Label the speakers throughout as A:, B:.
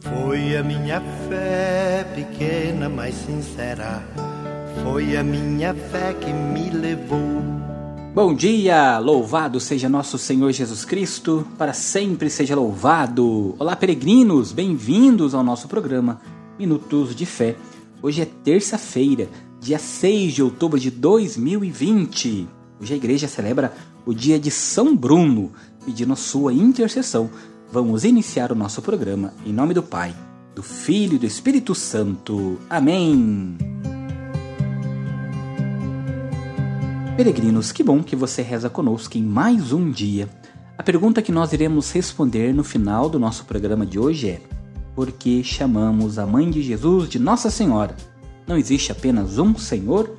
A: Foi a minha fé pequena, mas sincera. Foi a minha fé que me levou.
B: Bom dia, louvado seja nosso Senhor Jesus Cristo, para sempre seja louvado. Olá, peregrinos, bem-vindos ao nosso programa Minutos de Fé. Hoje é terça-feira, dia 6 de outubro de 2020. Hoje a igreja celebra o dia de São Bruno, pedindo a sua intercessão Vamos iniciar o nosso programa em nome do Pai, do Filho e do Espírito Santo. Amém. Peregrinos, que bom que você reza conosco em mais um dia. A pergunta que nós iremos responder no final do nosso programa de hoje é: Por que chamamos a mãe de Jesus de Nossa Senhora? Não existe apenas um Senhor?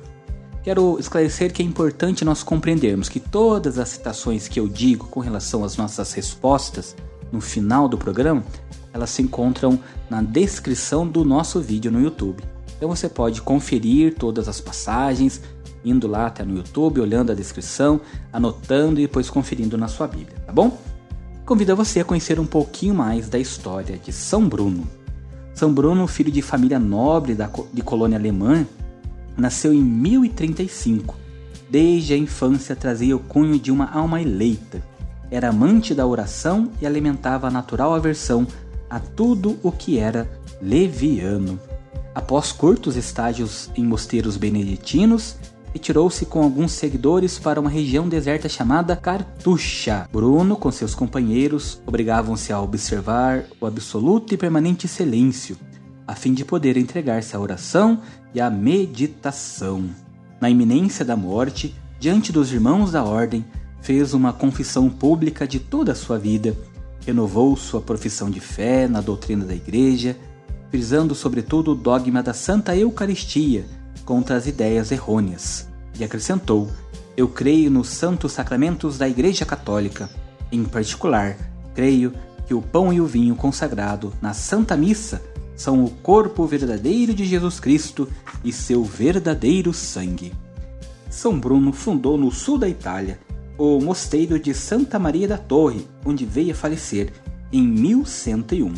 B: Quero esclarecer que é importante nós compreendermos que todas as citações que eu digo com relação às nossas respostas no final do programa, elas se encontram na descrição do nosso vídeo no YouTube. Então você pode conferir todas as passagens, indo lá até no YouTube, olhando a descrição, anotando e depois conferindo na sua Bíblia, tá bom? Convido você a conhecer um pouquinho mais da história de São Bruno. São Bruno, filho de família nobre de colônia alemã, nasceu em 1035. Desde a infância trazia o cunho de uma alma eleita era amante da oração e alimentava a natural aversão a tudo o que era leviano. Após curtos estágios em mosteiros beneditinos, retirou-se com alguns seguidores para uma região deserta chamada Cartucha. Bruno, com seus companheiros, obrigavam-se a observar o absoluto e permanente silêncio, a fim de poder entregar-se à oração e à meditação. Na iminência da morte, diante dos irmãos da ordem, fez uma confissão pública de toda a sua vida, renovou sua profissão de fé na doutrina da Igreja, frisando sobretudo o dogma da Santa Eucaristia contra as ideias errôneas, e acrescentou: Eu creio nos santos sacramentos da Igreja Católica, em particular, creio que o pão e o vinho consagrado na Santa Missa são o corpo verdadeiro de Jesus Cristo e seu verdadeiro sangue. São Bruno fundou no sul da Itália o mosteiro de Santa Maria da Torre, onde veio a falecer em 1101,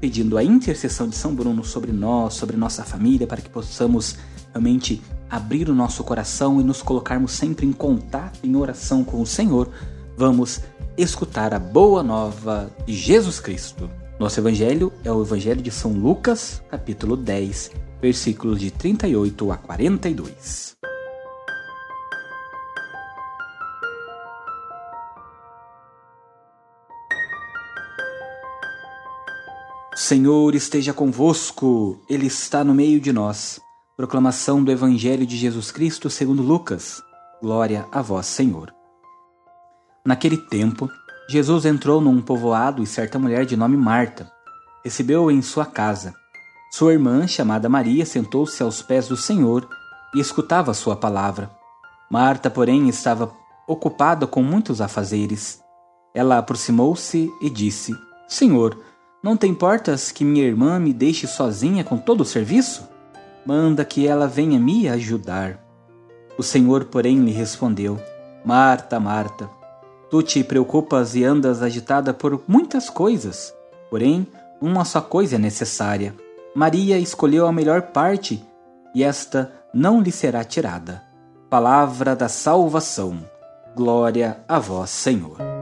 B: pedindo a intercessão de São Bruno sobre nós, sobre nossa família, para que possamos realmente abrir o nosso coração e nos colocarmos sempre em contato, em oração com o Senhor. Vamos escutar a boa nova de Jesus Cristo. Nosso evangelho é o evangelho de São Lucas, capítulo 10, versículos de 38 a 42. Senhor esteja convosco, Ele está no meio de nós. Proclamação do Evangelho de Jesus Cristo segundo Lucas. Glória a vós, Senhor. Naquele tempo, Jesus entrou num povoado e certa mulher de nome Marta recebeu-o em sua casa. Sua irmã, chamada Maria, sentou-se aos pés do Senhor e escutava sua palavra. Marta, porém, estava ocupada com muitos afazeres. Ela aproximou-se e disse: Senhor, não te importas que minha irmã me deixe sozinha com todo o serviço? Manda que ela venha me ajudar. O Senhor, porém, lhe respondeu: Marta, Marta, tu te preocupas e andas agitada por muitas coisas, porém, uma só coisa é necessária. Maria escolheu a melhor parte e esta não lhe será tirada. Palavra da salvação. Glória a vós, Senhor.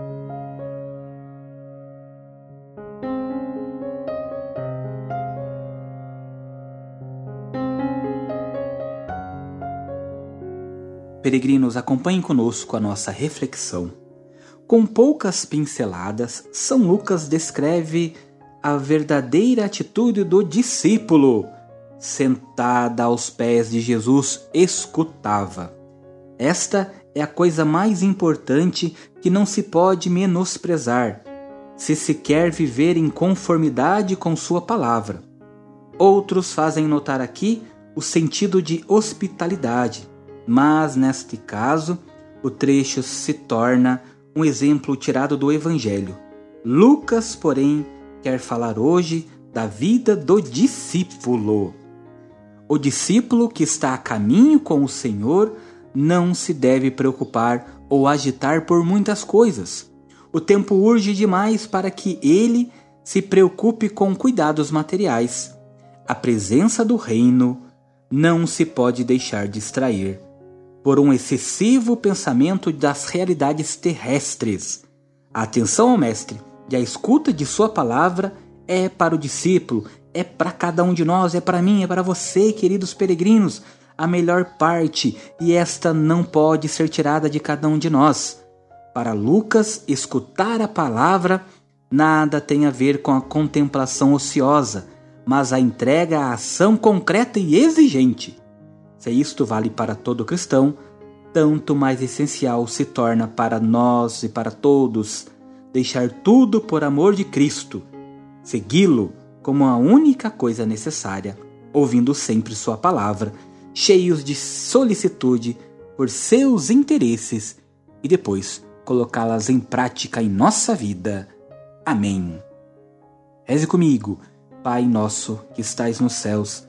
B: Peregrinos, acompanhem conosco a nossa reflexão. Com poucas pinceladas, São Lucas descreve a verdadeira atitude do discípulo. Sentada aos pés de Jesus, escutava. Esta é a coisa mais importante que não se pode menosprezar, se se quer viver em conformidade com Sua palavra. Outros fazem notar aqui o sentido de hospitalidade mas neste caso, o trecho se torna um exemplo tirado do Evangelho. Lucas, porém, quer falar hoje da vida do discípulo. O discípulo que está a caminho com o Senhor não se deve preocupar ou agitar por muitas coisas. O tempo urge demais para que ele se preocupe com cuidados materiais. A presença do reino não se pode deixar distrair por um excessivo pensamento das realidades terrestres. A atenção ao Mestre e a escuta de Sua palavra é para o discípulo, é para cada um de nós, é para mim, é para você, queridos peregrinos, a melhor parte, e esta não pode ser tirada de cada um de nós. Para Lucas, escutar a palavra nada tem a ver com a contemplação ociosa, mas a entrega à ação concreta e exigente. Se isto vale para todo cristão, tanto mais essencial se torna para nós e para todos deixar tudo por amor de Cristo, segui-lo como a única coisa necessária, ouvindo sempre Sua palavra, cheios de solicitude por seus interesses e depois colocá-las em prática em nossa vida. Amém. Reze comigo, Pai nosso que estais nos céus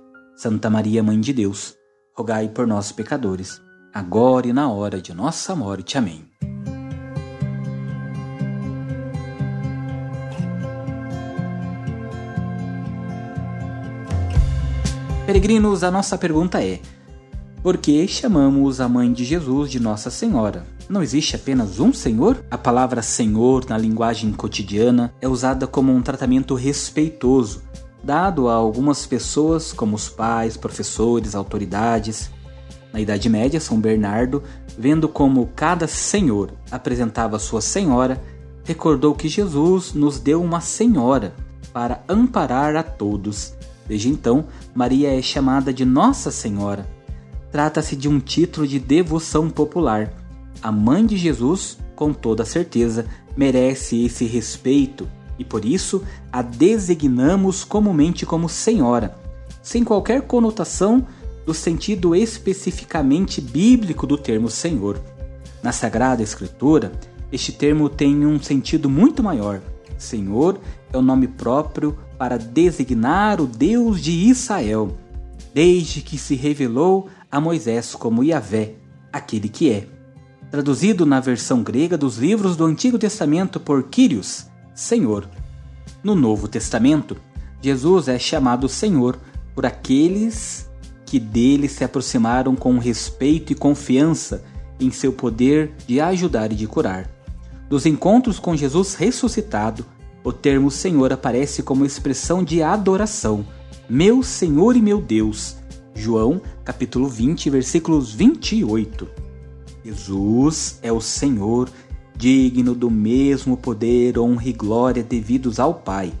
B: Santa Maria, Mãe de Deus, rogai por nós, pecadores, agora e na hora de nossa morte. Amém. Peregrinos, a nossa pergunta é: por que chamamos a Mãe de Jesus de Nossa Senhora? Não existe apenas um Senhor? A palavra Senhor, na linguagem cotidiana, é usada como um tratamento respeitoso dado a algumas pessoas, como os pais, professores, autoridades. Na Idade Média, São Bernardo, vendo como cada senhor apresentava sua senhora, recordou que Jesus nos deu uma senhora para amparar a todos. Desde então, Maria é chamada de Nossa Senhora. Trata-se de um título de devoção popular. A mãe de Jesus, com toda certeza, merece esse respeito e por isso a designamos comumente como Senhora, sem qualquer conotação do sentido especificamente bíblico do termo Senhor. Na Sagrada Escritura, este termo tem um sentido muito maior. Senhor é o nome próprio para designar o Deus de Israel, desde que se revelou a Moisés como Yahvé, aquele que é. Traduzido na versão grega dos livros do Antigo Testamento por Quírios, Senhor. No Novo Testamento, Jesus é chamado Senhor por aqueles que dele se aproximaram com respeito e confiança em seu poder de ajudar e de curar. Dos encontros com Jesus ressuscitado, o termo Senhor aparece como expressão de adoração. Meu Senhor e meu Deus. João, capítulo 20, versículos 28. Jesus é o Senhor digno do mesmo poder, honra e glória devidos ao Pai.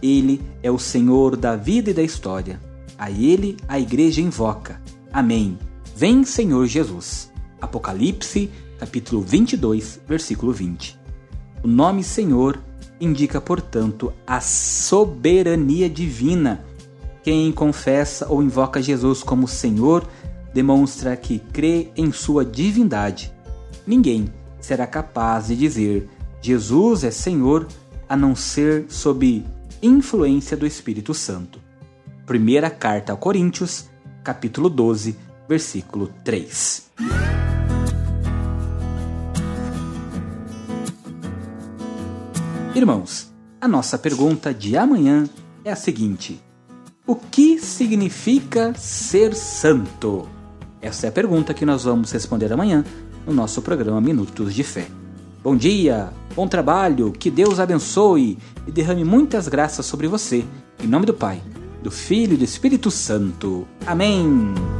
B: Ele é o Senhor da vida e da história. A Ele a Igreja invoca. Amém. Vem, Senhor Jesus. Apocalipse, capítulo 22, versículo 20. O nome Senhor indica, portanto, a soberania divina. Quem confessa ou invoca Jesus como Senhor demonstra que crê em sua divindade. Ninguém será capaz de dizer Jesus é Senhor a não ser sob influência do Espírito Santo. Primeira carta a Coríntios, capítulo 12, versículo 3. Irmãos, a nossa pergunta de amanhã é a seguinte: O que significa ser santo? Essa é a pergunta que nós vamos responder amanhã no nosso programa Minutos de Fé. Bom dia, bom trabalho, que Deus abençoe e derrame muitas graças sobre você. Em nome do Pai, do Filho e do Espírito Santo. Amém.